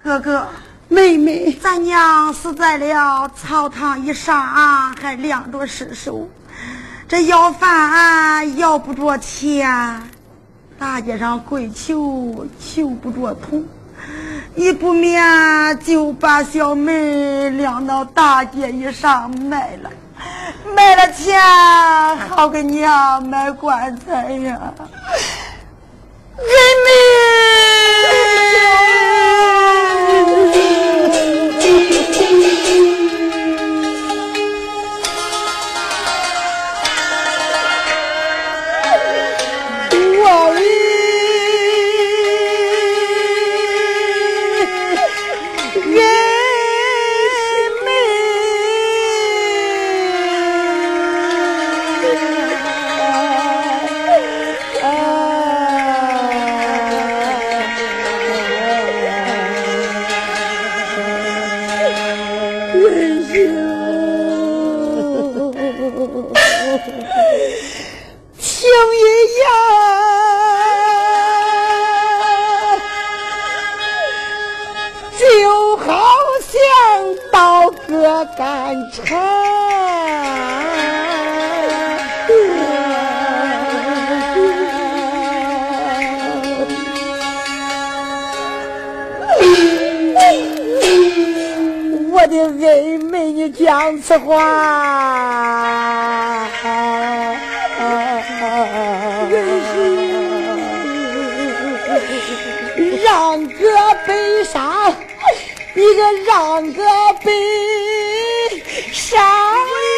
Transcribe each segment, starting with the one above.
哥哥，妹妹，咱娘死在了草堂以上，还晾着尸首。这要饭要不着钱，大街上跪求求不着铜，一不免就把小妹晾到大街以上卖了，卖了钱好给娘买棺材呀，人民。此话，让个悲伤，一个让个悲伤。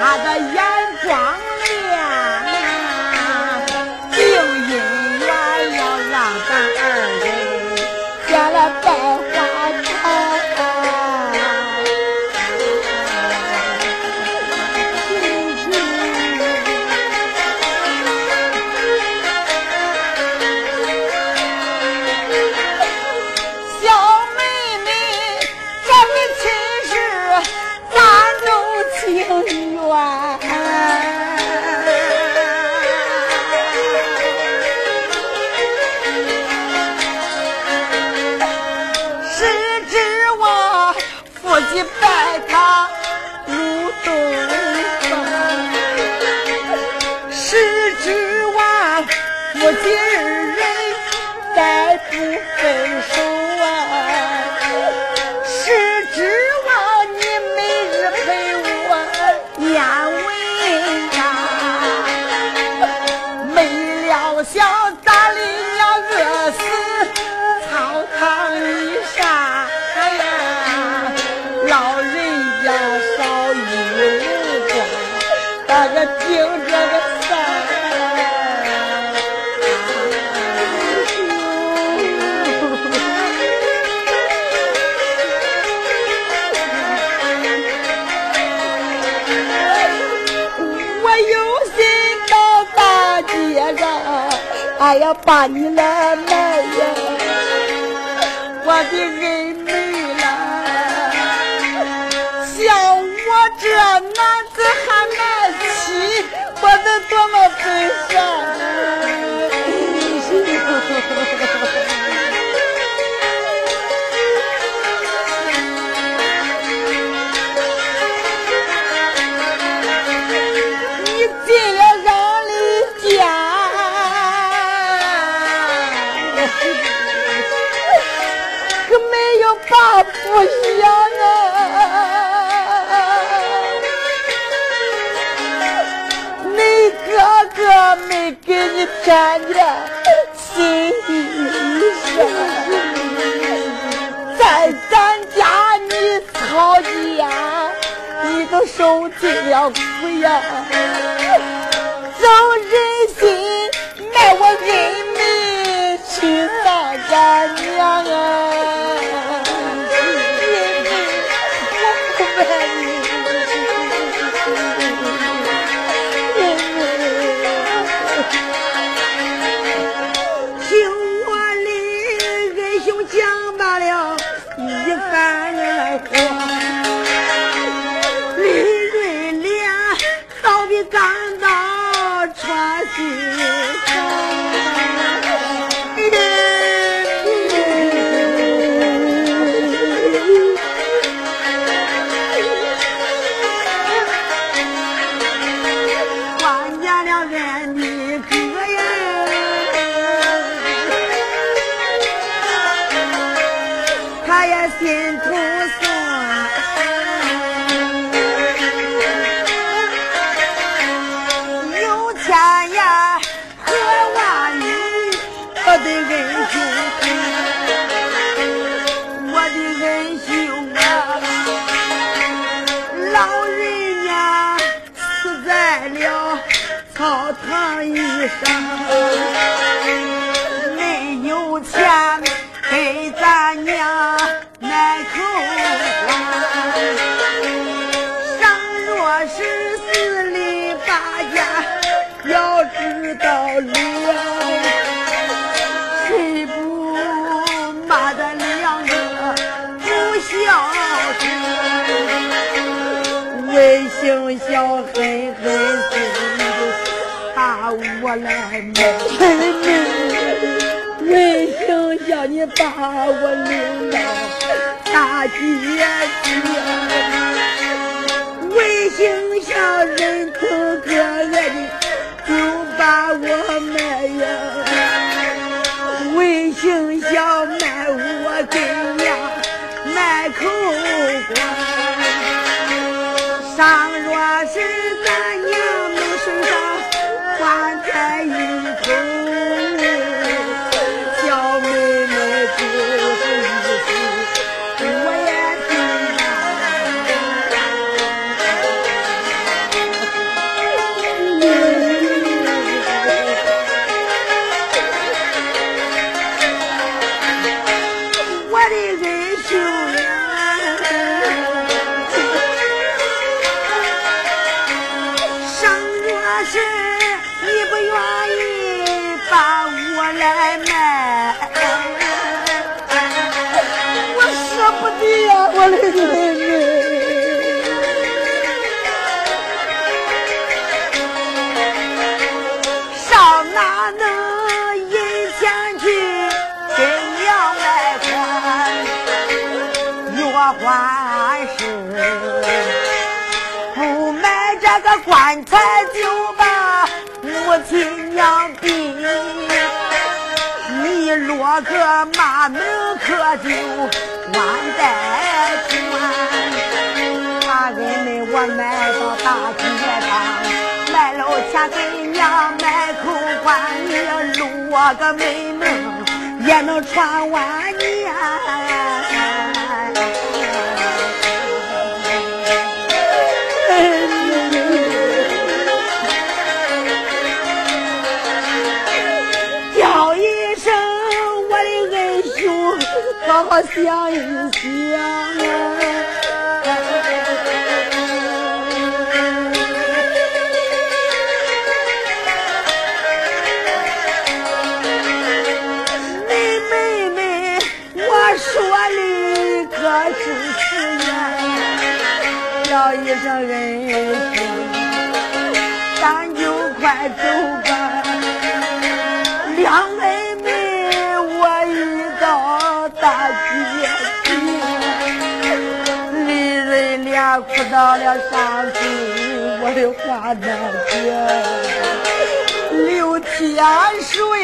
他的眼光我要把你来卖呀，我的爱人呐！像我这男子还卖妻，我得多么悲伤？你天天心地善在咱家你掏心你都受尽了苦呀 Dana. 把我领到大街去这个马门可就完带关。把人们我买到大街上，卖了钱给娘买口棺，你落个美梦也能传万年。想一想。你妹妹，我说的可是实言，叫一声恩兄，咱就快走到了山顶，我的花大姐刘甜水。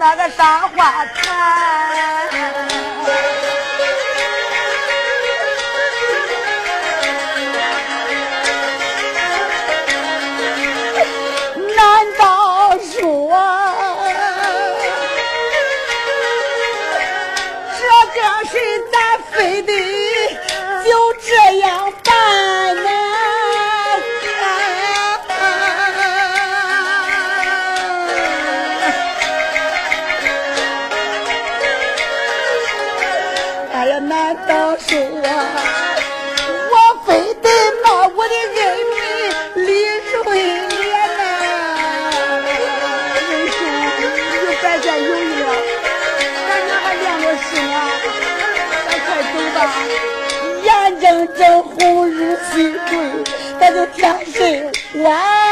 那个啥话谈？难道说这个事咱非得就这样眼睁睁红日西归，咱就天神晚。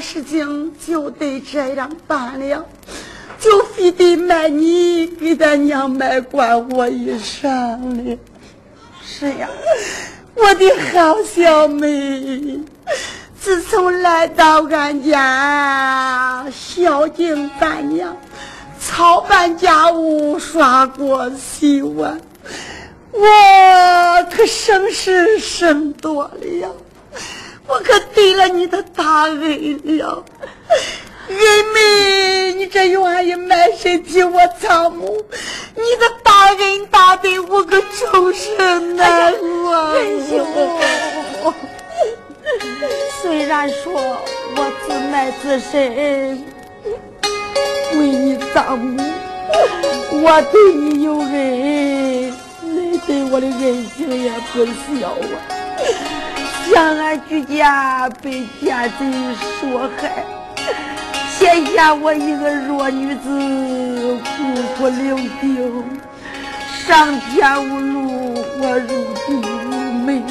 事情就得这样办了，就非得卖你给咱娘买棺椁衣裳了。是呀，我的好小妹，自从来到俺家孝敬咱娘，操办家务，刷锅洗碗，我可省事省多了呀，我可对了你的大恩了。人妹，你这愿意卖身替我参谋，你的大恩大德我可终身难忘。仁兄，虽然说我自卖自身为你丈母，我对你有恩，你对我的恩情也不小啊。想俺居家被奸贼所害。天下我一个弱女子，孤苦伶仃，上天无路，我入地无门，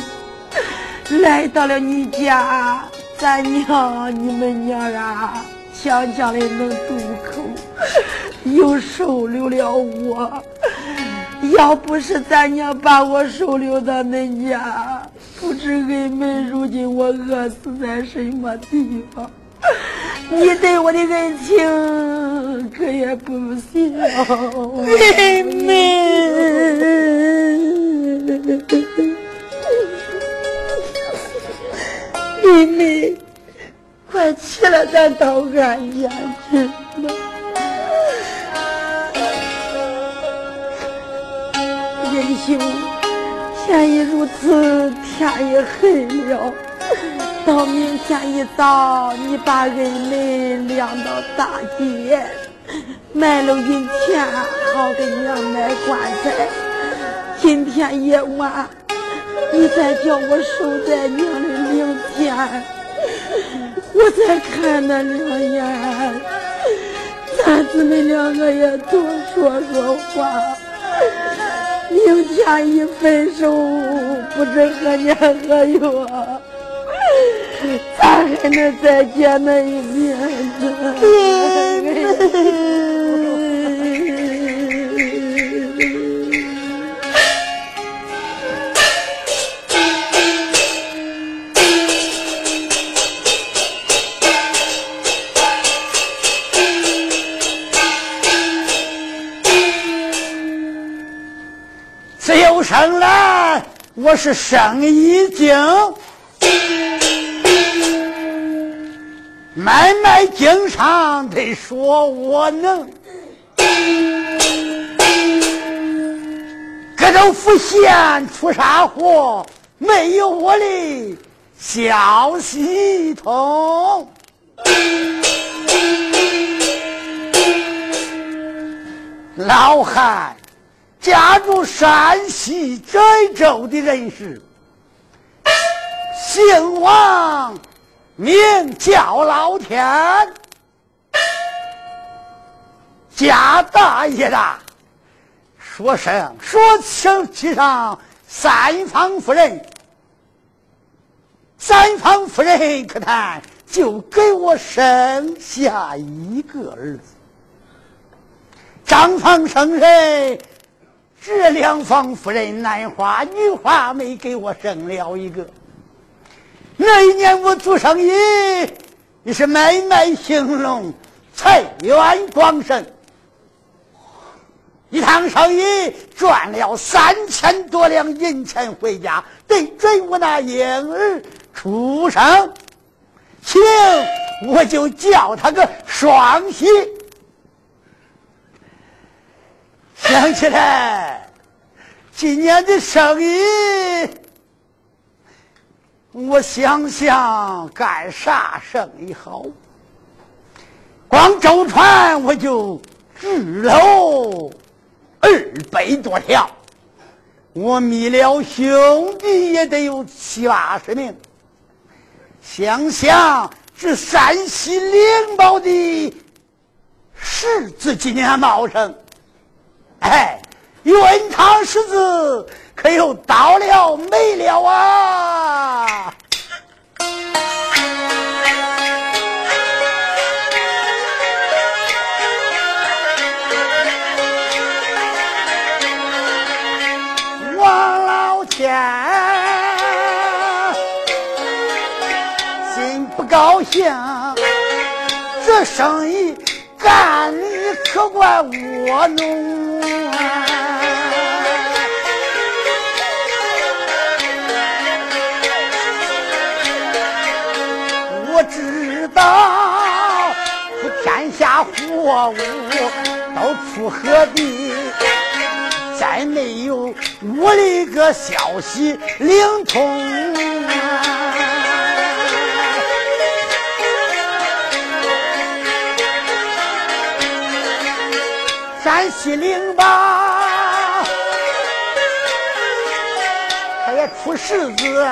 来到了你家，咱娘你们娘啊，强强的能渡口，又收留了我。要不是咱娘把我收留到恁家，不知俺们如今我饿死在什么地方。你对我的恩情可也不小，妹妹，妹妹，快起来，咱到俺家去吧。仁兄，天已如此，天也黑了。到明天一早，你把人们晾到大街，卖了银钱，好给娘买棺材。今天夜晚，你再叫我守在娘的灵前，我再看那两眼，咱姊妹两个也多说说话。明天一分手，不知何年何月。咋还能再见那一面？我是生意经。买卖经商得说我能，各州府县出啥货，没有我的消息通。老汉家住山西拽州的人士，姓王。名叫老天，家大业大，说声说声其上三房夫人，三房夫人可叹就给我生下一个儿子，张方生人，这两房夫人男花女花没给我生了一个。那一年我做生意，你是买卖兴隆，财源广盛，一趟生意赚了三千多两银钱回家，得准我那婴儿出生，请我就叫他个双喜。想起来，今年的生意。我想想干啥生意好？光舟船我就支喽二百多条，我觅了兄弟也得有七八十名。想想这山西灵宝的柿子今年茂盛，哎，云堂柿子。可又到了没了啊！王老天心不高兴，这生意可怪窝弄啊！我知道，天下祸落伍，都出何地？再没有我的一个消息灵通！山西灵吧，他也出世子，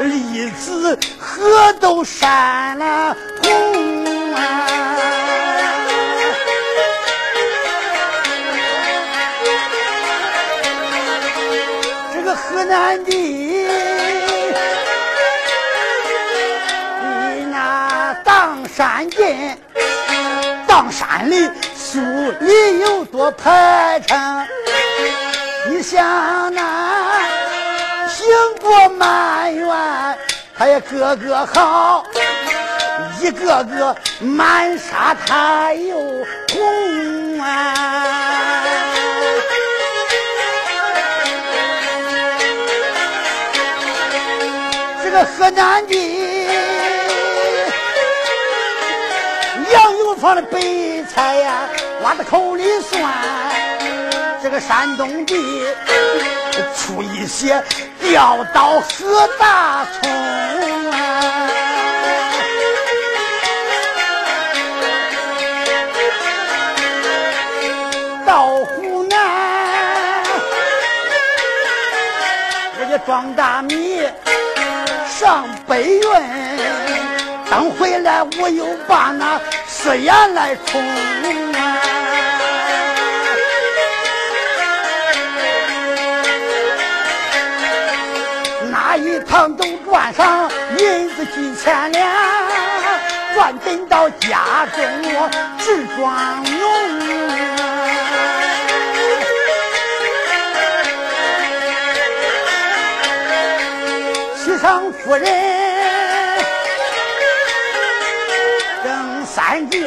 栗子河都山了红啊！这个河南的离那砀山涧，砀山里你有多排场，你想那行过满园，它也个个好，一个个满沙他又红啊。这个河南的杨油坊的白菜呀，挖的口里酸；这个山东地出一些吊刀和大葱啊。到湖南，我就装大米。上北运，等回来我又把那四眼来冲趟都赚上银子几千两，赚进到家中我直装用。上夫人生三个，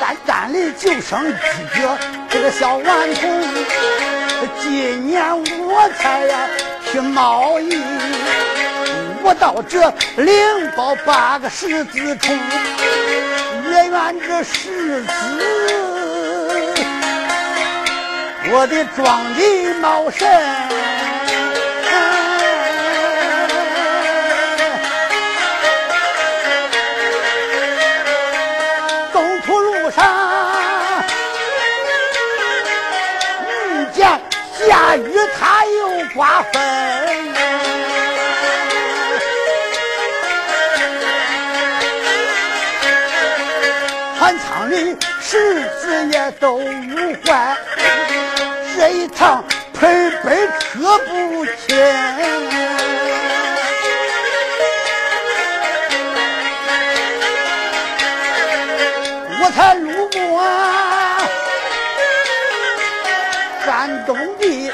单单里就剩一个这个小顽童。今年我才呀去贸易，我到这灵宝八个十字处，月圆这十字，我的庄里茂盛。走破路上遇见。下雨他又刮风，都无坏，这一趟盆杯车不轻，我才路过。山东的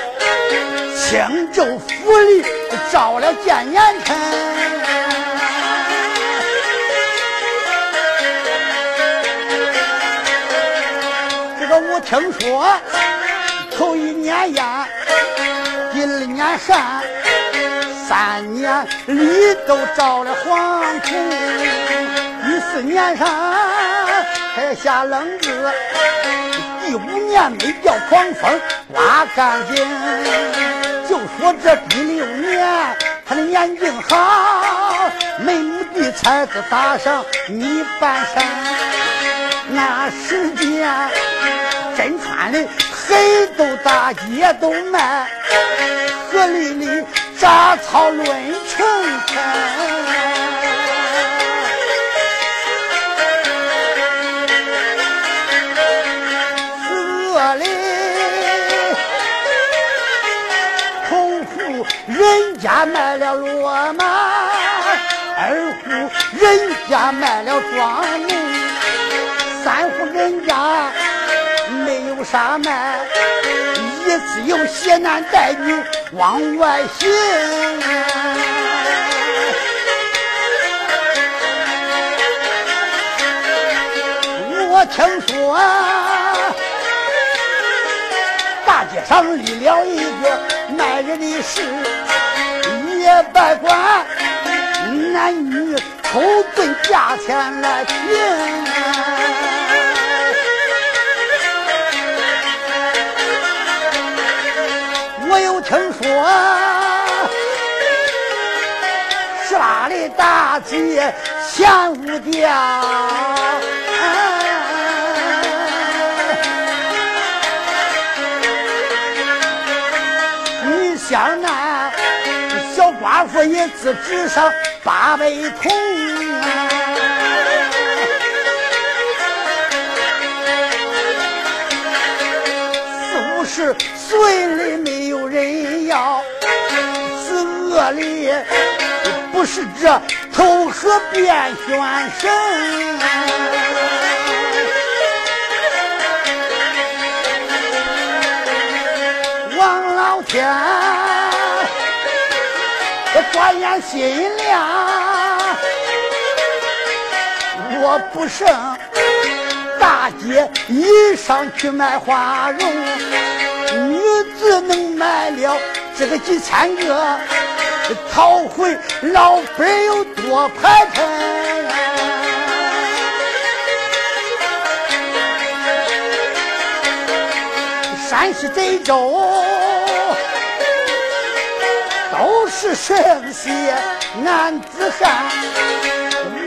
青州府里招了见年辰，听说头一年烟，第二年善，三年里都着了黄虫，第四年上还下冷子。第五年没掉狂风刮干净，就说这第六年他的眼睛好，眉目的才子打上泥半山。那时间身穿的黑豆大街都卖，河里里杂草论成层。人家卖了骡马，二户人家卖了庄农，三户人家啥卖，一直有携男带女往外行。我听说大街上立了一个卖人的事。也别管男女，抽准价钱来评。我十八的大姐前五吊你想那小寡妇一次值上八百铜啊四五十岁的妹要，是恶里不是这投河变选神。王老天，我转眼心凉，我不胜大街一上去卖花容，女子能卖了这个几千个，讨回老本有多排场。山西贼州都是圣贤男子汉，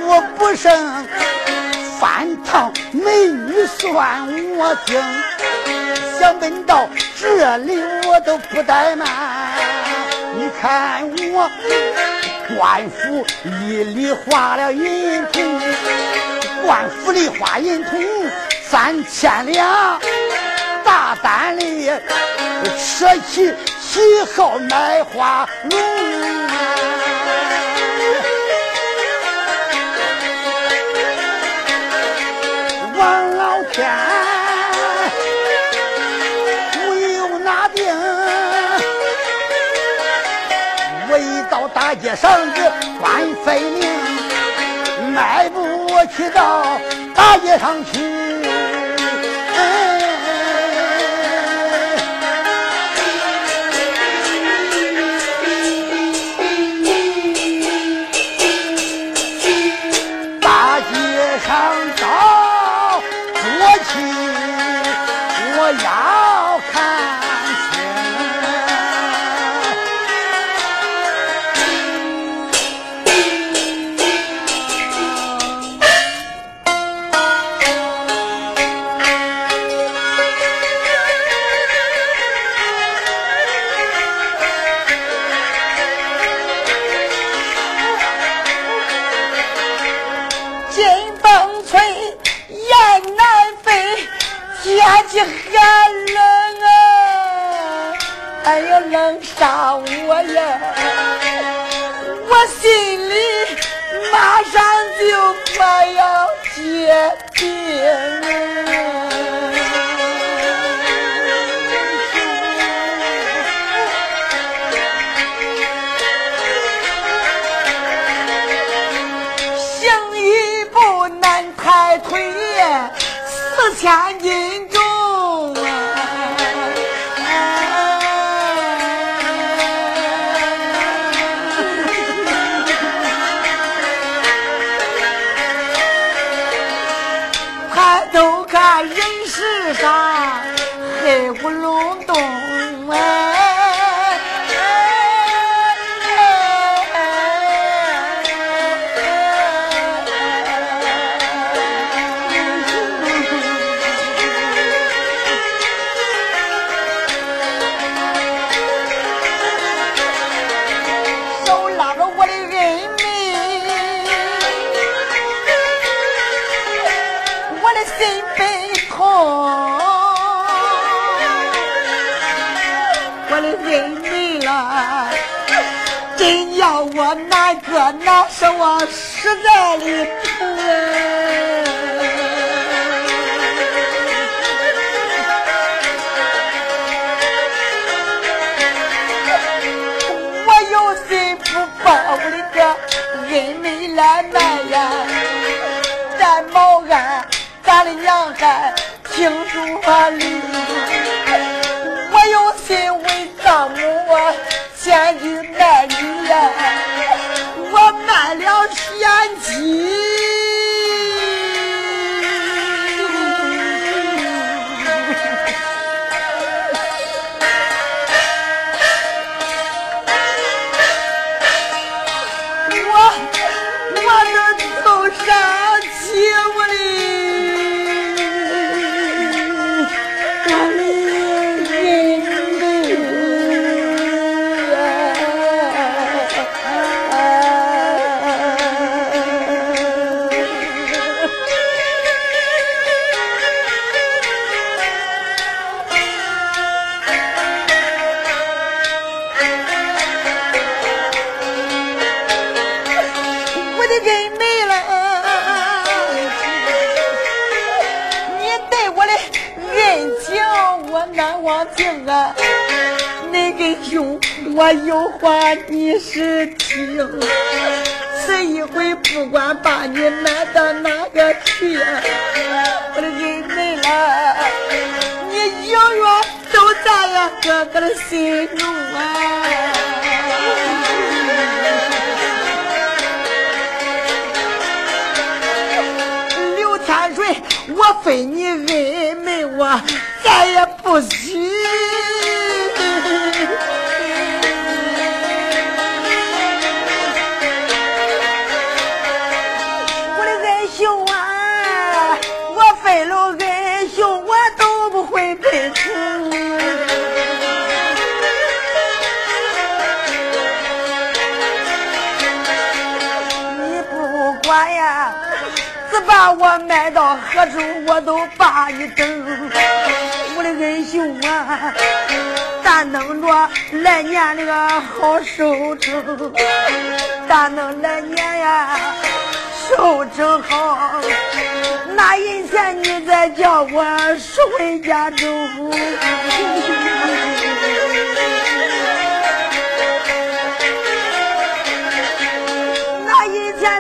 我不胜饭堂美女算我精，想问到这里我都不怠慢。看我官府一里花了银铜，官府里花银铜三千两。大胆的扯起旗号买花笼可以到大街上去官费命，迈步我去到大街上去。里喝。我有心不把我的哥，恩没来难呀。咱毛安，咱的娘还挺住、啊。情啊！那个兄，我有话你是听，这一回不管把你埋到哪个去，我的人没了，你永远都在呀哥哥的心中啊！刘天水我非你恩妹，我再也不许。我的恩兄啊，我非了恩兄，我都不会背成。你不管呀。只把我卖到何处，我都把你等。的恩兄啊，但能着来年那个好收成，但能来年呀收成好，那银钱你再叫我收回家中。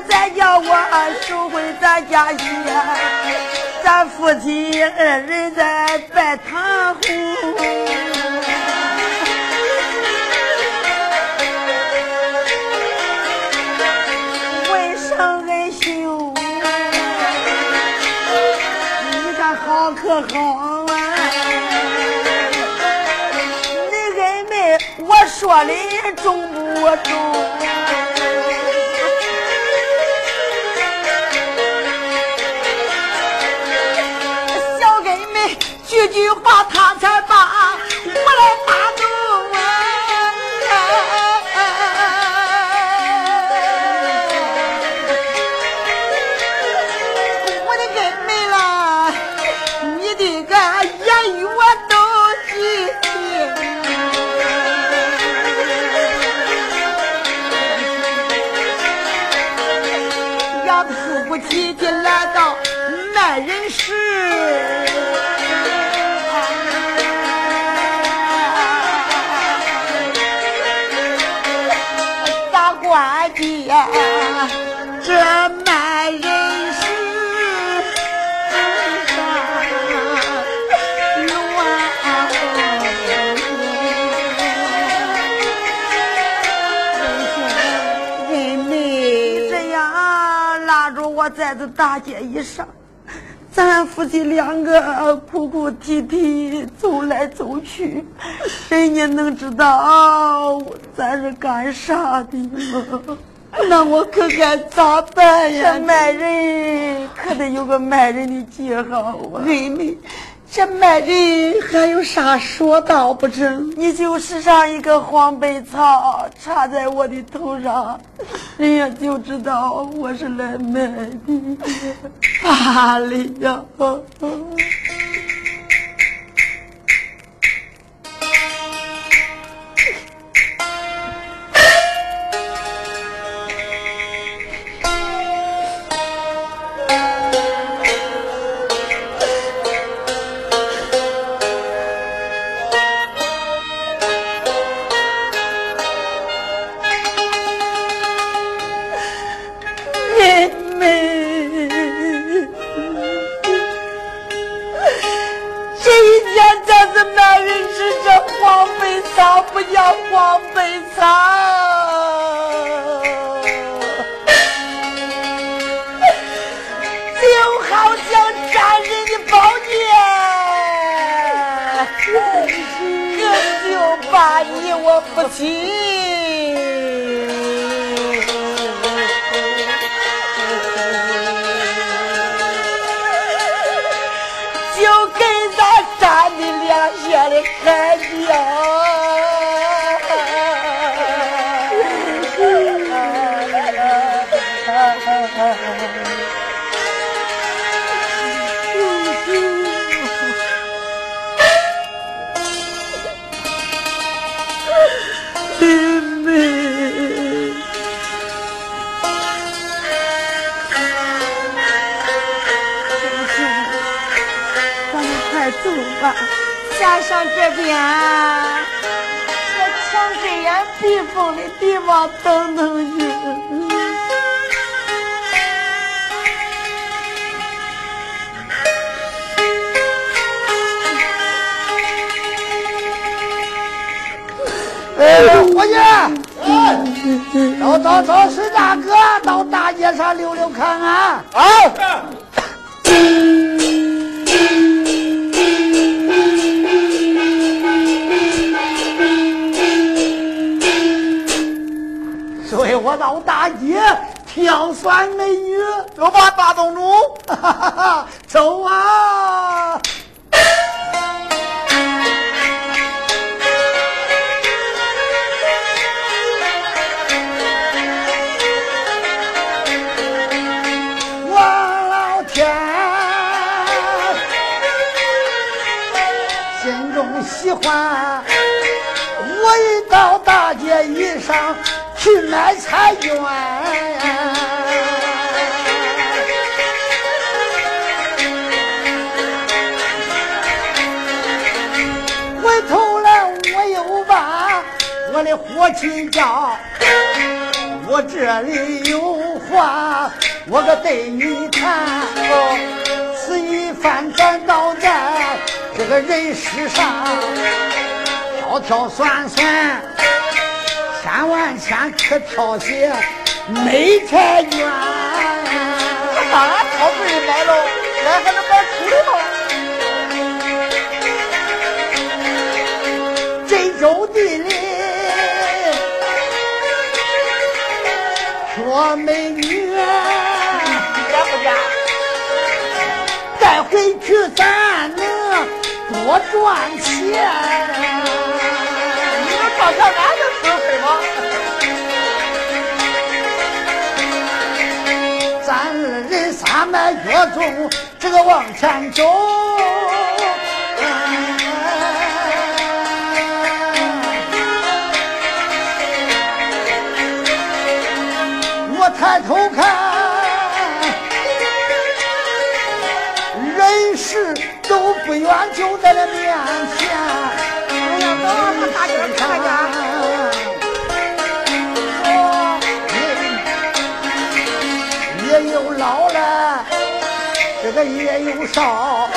再叫我收回咱家去，咱夫妻二人在拜堂后。问声恩兄，你看好可好啊？你恩妹，我说的中不中？句句话，他大街一上，咱夫妻两个哭哭啼啼走来走去，人家能知道咱是干啥的吗？那我可该咋办呀？这卖人可得有个卖人的记号啊！妹妹，这卖的还有啥说道不成？你就使上一个黄背草插在我的头上，人家就知道我是来卖的。罢了呀。走吧咱上这边这墙根烟避风的地方等等去哎伙计哎走走走随大哥到大街上溜溜看看啊。我到大街挑选美女，走吧，大东主，走啊！我老天，心中喜欢，我一到大街一上去买彩券。回头来我又把我的伙计叫，我这里有话我可对你谈。此一番咱到在这个人世上，挑挑算算，千万钱可挑些美彩券。当然挑对买喽，俺还能买粗的吗？这周地里说美女，假不假？带回去咱能多赚钱。你俺咱二人三脉越中，这个往前走。我抬头看，人事都不远，就在那面前。哎呀，走啊，上大街上看也有少，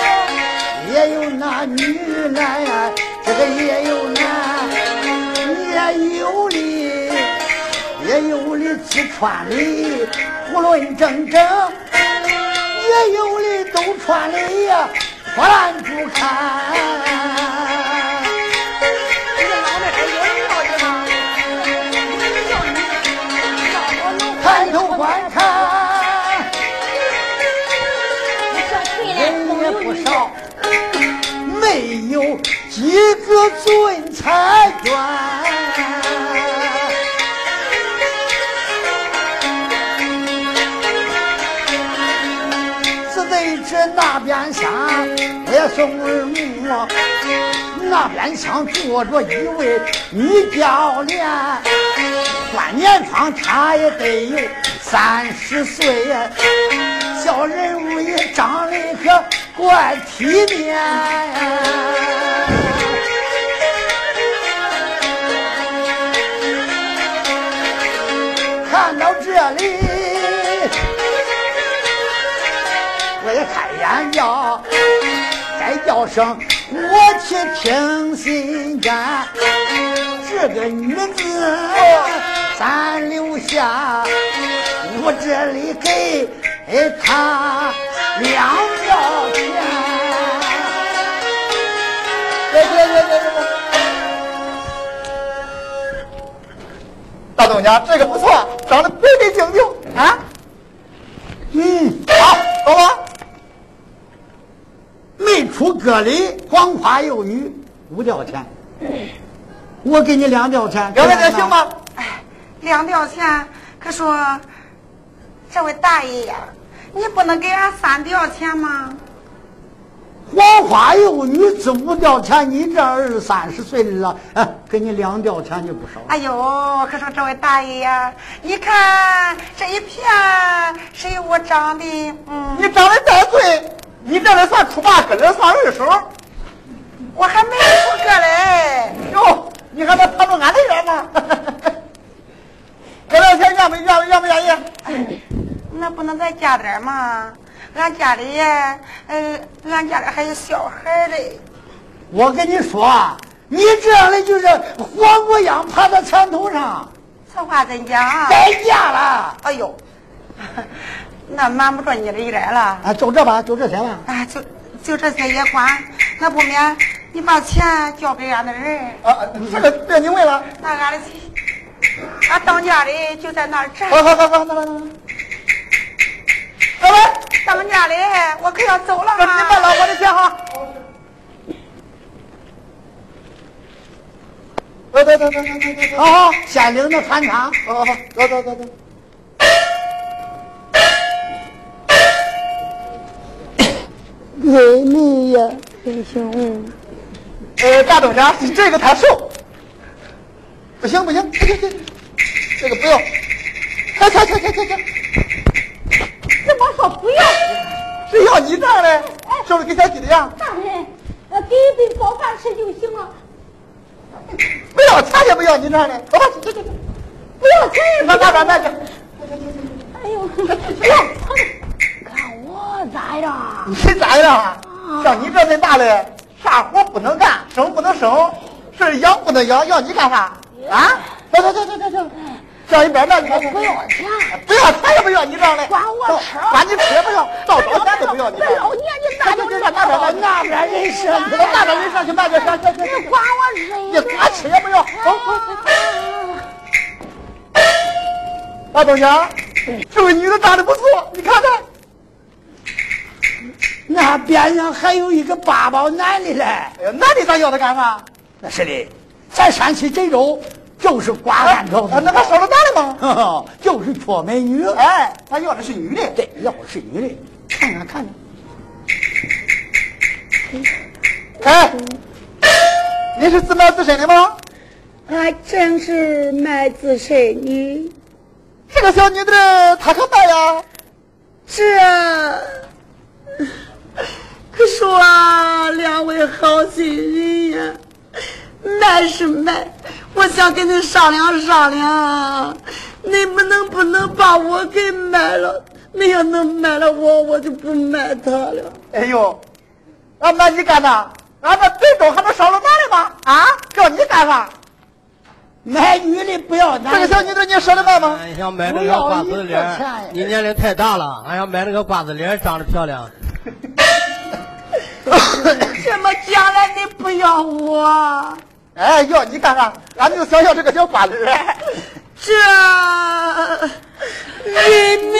也有那女难，这个也有男，也有哩，也有哩只穿哩囫囵整整，也有哩都穿哩呀破烂不堪。一个准彩券。只得这那边厢也送耳目，那边厢坐着一位女教练，换年方他也得有三十岁，小人物也长得可怪体面。里，我也开眼叫，该叫声我去听心肝。这个女子咱留下，我这里给她两吊钱。别别别别别！大东家，这个不错，长得白白净净啊！嗯，好，走吧。没出歌里，光夸有女，五吊钱。我给你两吊钱，两吊钱行？吗？两吊钱，可说这位大爷呀，你不能给俺三吊钱吗？黄花又女子五吊钱，你这二三十岁的了，哎给你两吊钱就不少。哎呦，可是这位大爷呀，你看这一片，谁我长的？你长得再俊，你这得算出八根的算二手。我还没出个嘞。哟，你还能跑出俺的远吗？这两天愿不愿？愿不愿意？那不能再加点吗？俺家里，呃，俺家里还有小孩嘞。我跟你说，你这样的就是活模样爬到墙头上。此话怎讲？该嫁了。哎呦，那瞒不着你的来了。啊，就这吧，就这些吧。啊，就就这些也管。那不免你把钱交给俺的人。啊，这个别你问了。那俺的钱，俺当家的就在那儿站。好好好好，那来来来。各位，当家的，我可要走了你慢了，我的钱哈。走走走走走走走。好好，先领着看场。好好好，走走走走。给你呀，英雄。呃，大东家，这个太瘦。不行不行，行行，这个不要。行行行行行行。怎么说不要？谁要你账嘞？是不是给小鸡的呀？大人，呃，给一顿饱饭吃就行了。不要钱也不要你账嘞。走吧，去去去。不要钱也不上那边那去。哎呦，不要看我咋样？你咋样？像你这么大嘞，啥活不能干，生不能生，是养不能养，要你干啥？啊？走走走走走走。上一边那去。不要钱。不要钱也不要你让来。管我吃。管你吃也不要，到早钱都不要你账。老年纪大就上那边那边人上去，那边人上去，去。你管我吃。你管吃也不要。大东家，这个女的长得不错，你看看。那边上还有一个八宝男的嘞。哎呀，男的咱要他干啥？那是的，咱山西这州就是瓜干头。那还少了男的吗？就是缺美女。哎，咱要的是女的。对，要的是女的。看看看看。哎，你是自卖自身的吗？还真是卖自身的。这个小女子她可卖呀？是啊。可说两位好心人呀，卖是卖，我想跟你商量商量，你不能不能把我给卖了？你要能卖了我，我就不卖他了。哎呦，俺卖你干啥？俺这最终还能少了男的吗？啊，叫你干啥？买女的不要男。这个小女的你舍得卖吗？俺想买那个瓜子脸，你年龄太大了，俺想买那个瓜子脸，长得漂亮。怎么将来你不要我？哎，要你干啥？俺就想要这个小板子脸。这人民，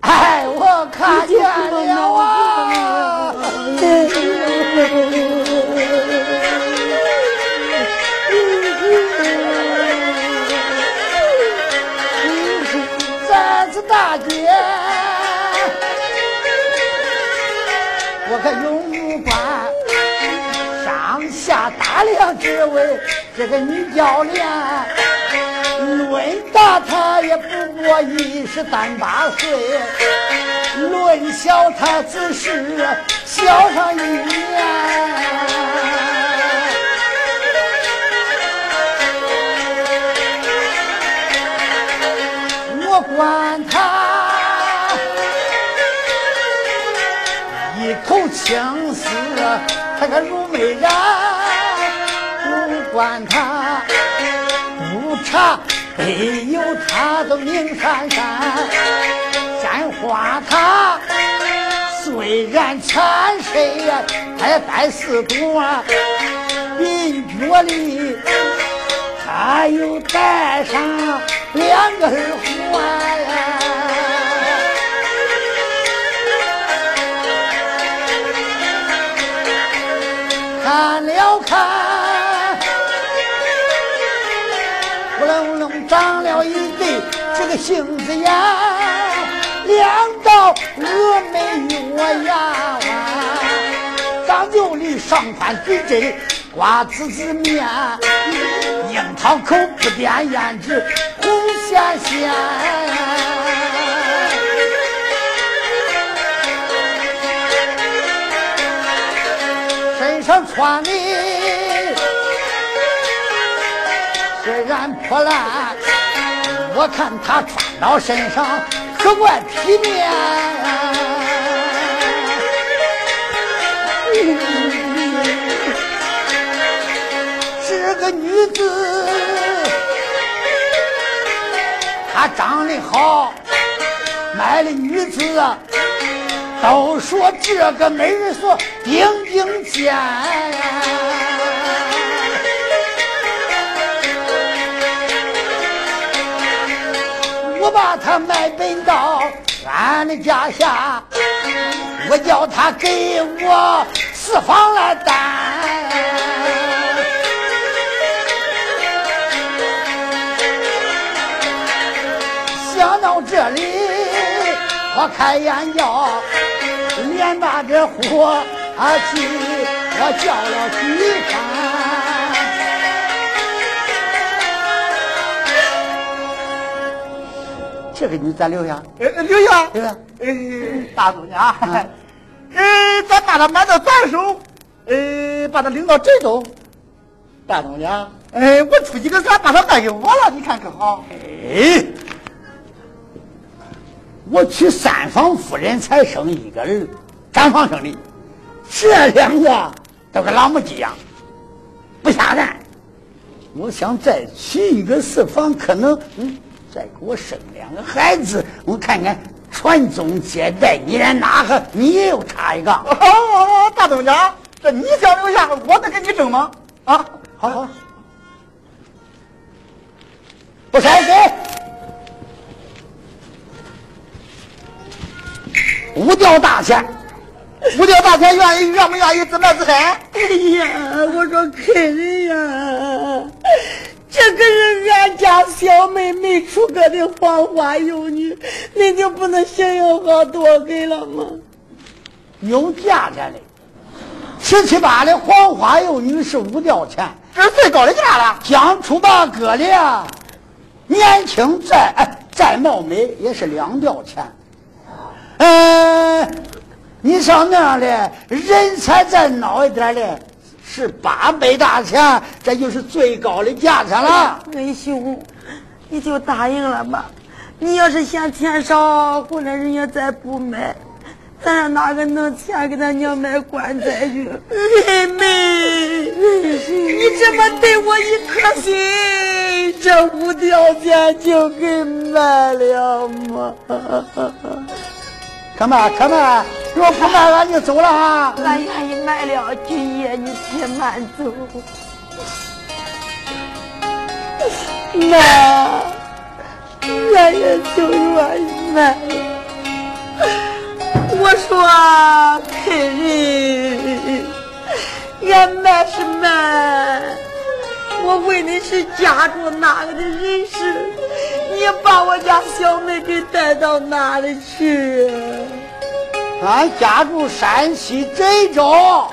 哎，我看见了啊！打量之位这个女教练，论大她也不过一十三八岁，论小她只是小上一年。我管他一口青丝，她个如美人；管他不差没有他都明闪闪。鲜花他虽然残身呀，他也带四朵鬓角里。他又带上两个耳环呀，看了看，长了一对这个杏子眼，两道峨眉月牙弯，张九里上宽嘴针。瓜子子面，樱桃口不点胭脂红鲜鲜，身上穿的破烂，我看他穿到身上可怪体面。是个女子，她长得好，买的女子都说这个美人说顶顶尖。把他卖本到俺的家下，我叫他给我私房来担。想到这里，我开眼叫，连把这火气我叫了几声。这个你咱留下，呃，留下，留下。呃，大姑娘，呃，咱把他买到咱手，呃，把他领到镇东。大姑娘，哎，我出几个钱把他卖给我了，你看可好？哎，我娶三房夫人才生一个儿，张房生的，这两个都跟老母鸡一样，不下蛋。我想再娶一个四房，可能嗯，再给我生两个孩子，我看看传宗接代，你连哪个你也有差一个。哦，大东家，这你想留下，我能跟你争吗？啊，好好，不筛谁？五吊大钱，五吊大钱愿意愿不愿意自卖自嗨？哎呀，我说客人呀，小妹妹出阁的黄花幼女，你就不能行行好多给了吗？有价钱的，十七八的黄花幼女是五吊钱，这是最高的价了。将出八哥的呀，年轻再哎再貌美也是两吊钱。嗯，你像那样的人才再孬一点的，是八百大钱，这就是最高的价钱了。你就答应了吧。你要是嫌钱少，回来人家再不买，咱让哪个弄钱给咱娘买棺材去？妹妹，你这么对我一颗心，这无条件就给卖了吗？可卖可卖，如果不卖，俺就走了啊！俺愿意卖了，君爷，你且慢走。那俺也就愿意卖了。我说客人，俺卖是卖，我问的是家住哪个的人士，你把我家小妹给带到哪里去？俺家住山西郑州，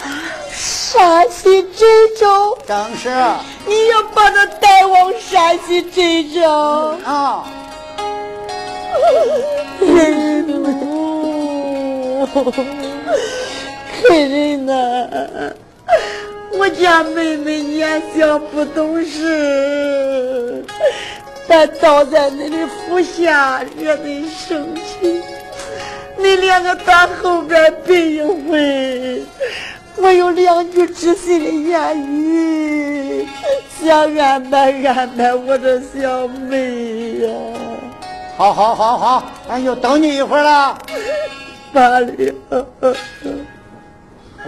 山西郑州，正是你要把他带往山西郑州。啊。人客人呐，我家妹妹年小不懂事，她倒在你的府下惹你生气。你两个到后边背一回，我有两句知心的言语，想安排安排我的小妹呀、好好好好，俺就等你一会儿了。罢了。大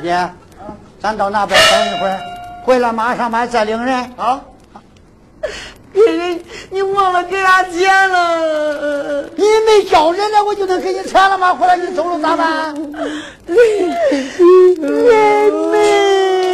姐，咱到那边等一会儿，回来马上买再领人啊。给人，你忘了给俺钱了。你没叫人来，我就能给你钱了吗？回来你走了咋办？妹妹。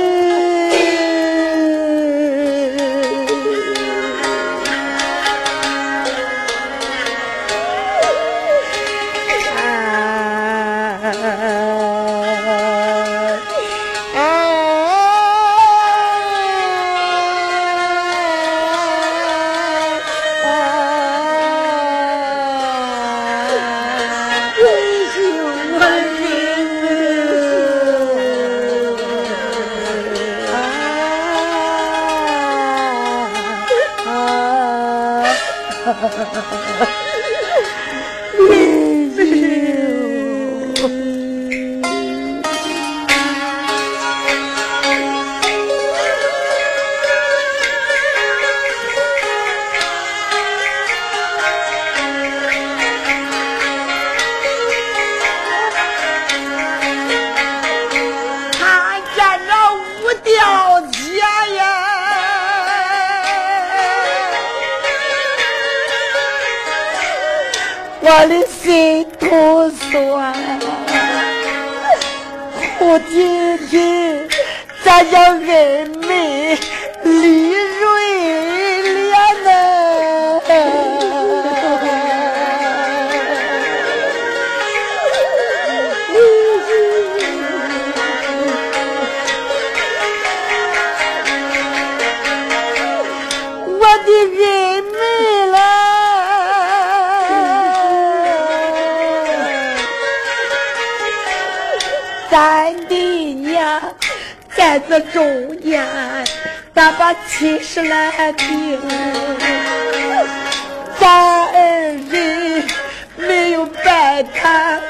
我的心头酸，苦弟弟，咱叫恩妹李孩子中间，咱把七十来顶，咱二人没有白谈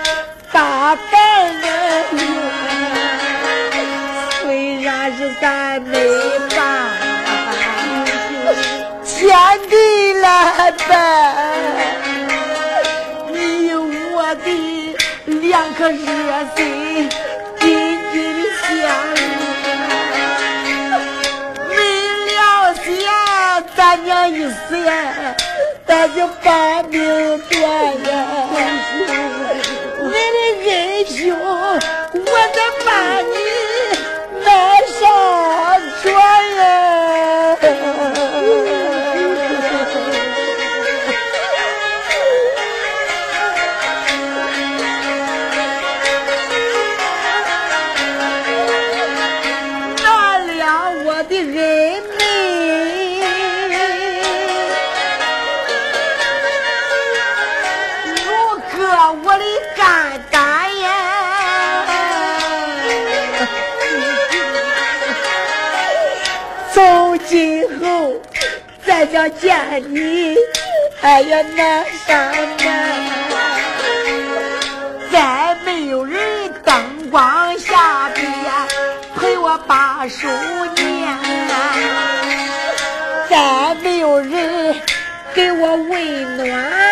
大饭的虽然是咱没办，天地来办，你我。的两颗热心一死呀，咱就把命断呀！你的恩情，我得把你要见你，哎呀难上难，再没有人灯光下边陪我把书念，再没有人给我温暖。